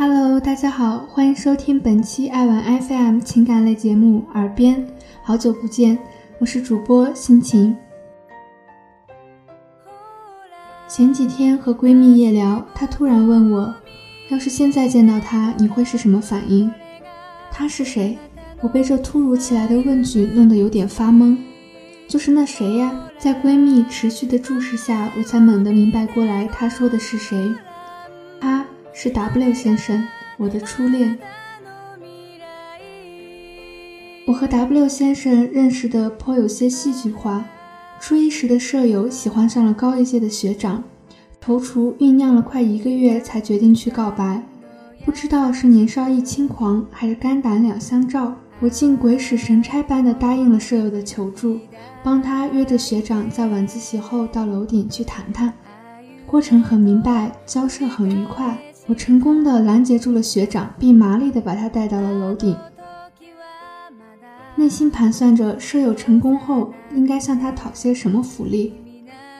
Hello，大家好，欢迎收听本期爱玩 FM 情感类节目《耳边》，好久不见，我是主播心情。前几天和闺蜜夜聊，她突然问我，要是现在见到他，你会是什么反应？他是谁？我被这突如其来的问句弄得有点发懵。就是那谁呀？在闺蜜持续的注视下，我才猛地明白过来，她说的是谁？是 W 先生，我的初恋。我和 W 先生认识的颇有些戏剧化。初一时的舍友喜欢上了高一届的学长，踌躇酝酿了快一个月，才决定去告白。不知道是年少一轻狂，还是肝胆两相照，我竟鬼使神差般的答应了舍友的求助，帮他约着学长在晚自习后到楼顶去谈谈。过程很明白，交涉很愉快。我成功的拦截住了学长，并麻利的把他带到了楼顶。内心盘算着舍友成功后应该向他讨些什么福利。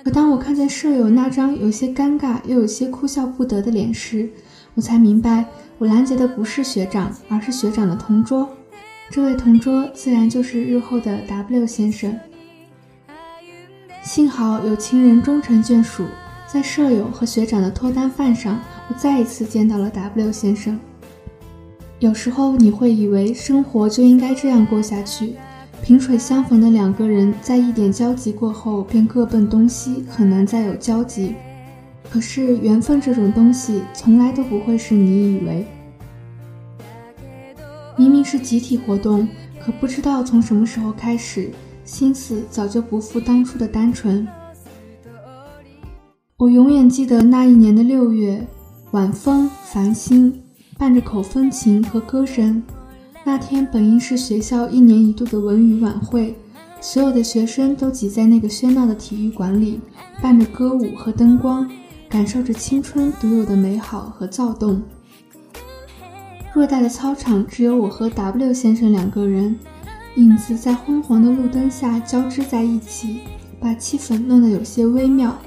可当我看见舍友那张有些尴尬又有些哭笑不得的脸时，我才明白，我拦截的不是学长，而是学长的同桌。这位同桌自然就是日后的 W 先生。幸好有情人终成眷属。在舍友和学长的脱单饭上，我再一次见到了 W 先生。有时候你会以为生活就应该这样过下去，萍水相逢的两个人在一点交集过后便各奔东西，很难再有交集。可是缘分这种东西从来都不会是你以为。明明是集体活动，可不知道从什么时候开始，心思早就不复当初的单纯。我永远记得那一年的六月，晚风繁星，伴着口风琴和歌声。那天本应是学校一年一度的文娱晚会，所有的学生都挤在那个喧闹的体育馆里，伴着歌舞和灯光，感受着青春独有的美好和躁动。偌大的操场只有我和 W 先生两个人，影子在昏黄的路灯下交织在一起，把气氛弄得有些微妙。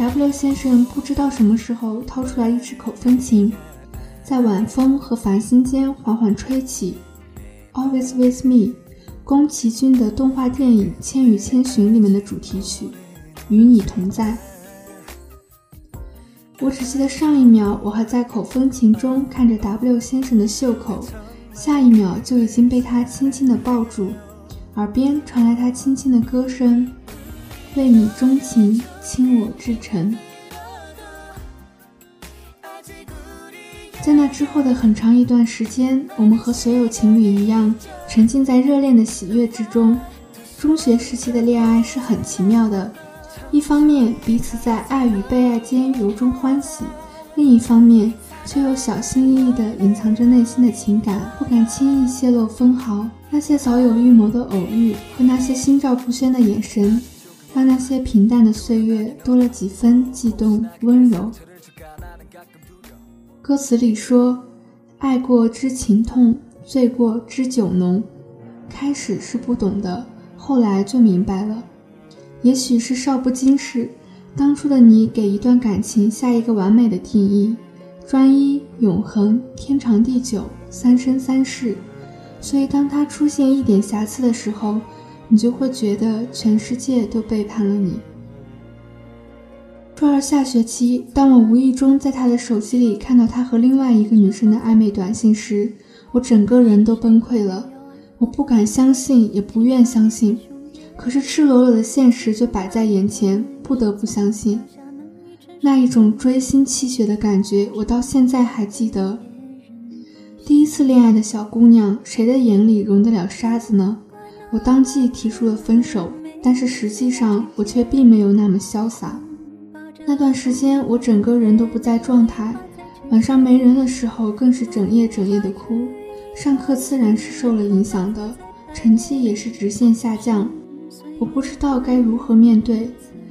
W 先生不知道什么时候掏出来一支口风琴，在晚风和繁星间缓缓吹起。Always with me，宫崎骏的动画电影《千与千寻》里面的主题曲，与你同在。我只记得上一秒我还在口风琴中看着 W 先生的袖口，下一秒就已经被他轻轻的抱住，耳边传来他轻轻的歌声。为你钟情，倾我至诚。在那之后的很长一段时间，我们和所有情侣一样，沉浸在热恋的喜悦之中。中学时期的恋爱是很奇妙的，一方面彼此在爱与被爱间由衷欢喜，另一方面却又小心翼翼地隐藏着内心的情感，不敢轻易泄露分毫。那些早有预谋的偶遇和那些心照不宣的眼神。让那些平淡的岁月多了几分悸动温柔。歌词里说：“爱过知情痛，醉过知酒浓。”开始是不懂的，后来就明白了。也许是少不经事，当初的你给一段感情下一个完美的定义：专一、永恒、天长地久、三生三世。所以当它出现一点瑕疵的时候，你就会觉得全世界都背叛了你。初二下学期，当我无意中在他的手机里看到他和另外一个女生的暧昧短信时，我整个人都崩溃了。我不敢相信，也不愿相信，可是赤裸裸的现实就摆在眼前，不得不相信。那一种锥心泣血的感觉，我到现在还记得。第一次恋爱的小姑娘，谁的眼里容得了沙子呢？我当即提出了分手，但是实际上我却并没有那么潇洒。那段时间我整个人都不在状态，晚上没人的时候更是整夜整夜的哭。上课自然是受了影响的，成绩也是直线下降。我不知道该如何面对，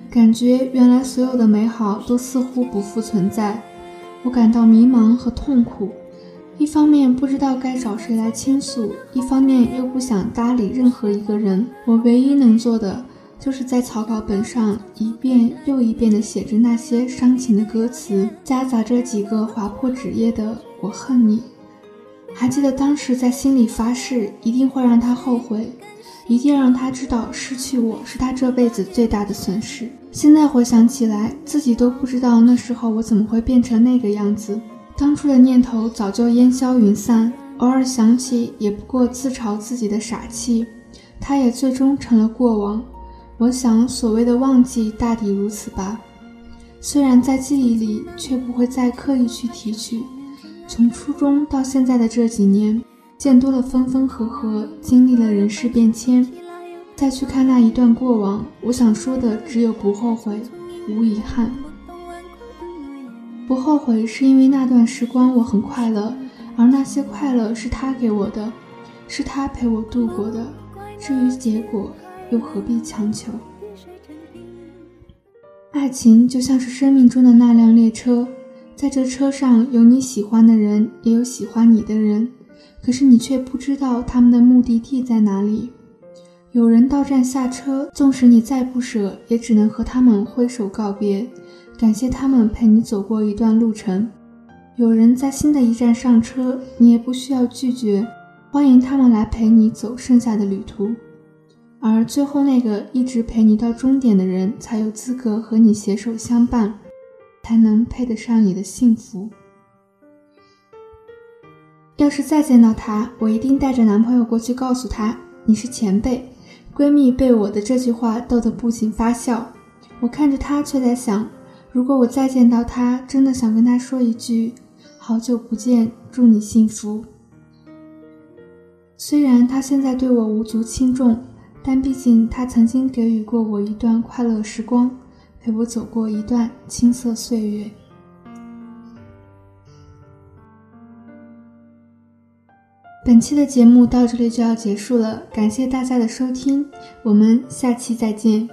感觉原来所有的美好都似乎不复存在。我感到迷茫和痛苦。一方面不知道该找谁来倾诉，一方面又不想搭理任何一个人。我唯一能做的，就是在草稿本上一遍又一遍地写着那些伤情的歌词，夹杂着几个划破纸页的“我恨你”。还记得当时在心里发誓，一定会让他后悔，一定让他知道失去我是他这辈子最大的损失。现在回想起来，自己都不知道那时候我怎么会变成那个样子。当初的念头早就烟消云散，偶尔想起，也不过自嘲自己的傻气。他也最终成了过往。我想，所谓的忘记，大抵如此吧。虽然在记忆里，却不会再刻意去提取。从初中到现在的这几年，见多了分分合合，经历了人事变迁，再去看那一段过往，我想说的只有不后悔，无遗憾。不后悔是因为那段时光我很快乐，而那些快乐是他给我的，是他陪我度过的。至于结果。又何必强求？爱情就像是生命中的那辆列车，在这车上有你喜欢的人，也有喜欢你的人，可是你却不知道他们的目的地在哪里。有人到站下车，纵使你再不舍，也只能和他们挥手告别，感谢他们陪你走过一段路程。有人在新的一站上车，你也不需要拒绝，欢迎他们来陪你走剩下的旅途。而最后那个一直陪你到终点的人，才有资格和你携手相伴，才能配得上你的幸福。要是再见到他，我一定带着男朋友过去告诉他你是前辈。闺蜜被我的这句话逗得不禁发笑，我看着她，却在想，如果我再见到他，真的想跟他说一句好久不见，祝你幸福。虽然他现在对我无足轻重。但毕竟，他曾经给予过我一段快乐时光，陪我走过一段青涩岁月。本期的节目到这里就要结束了，感谢大家的收听，我们下期再见。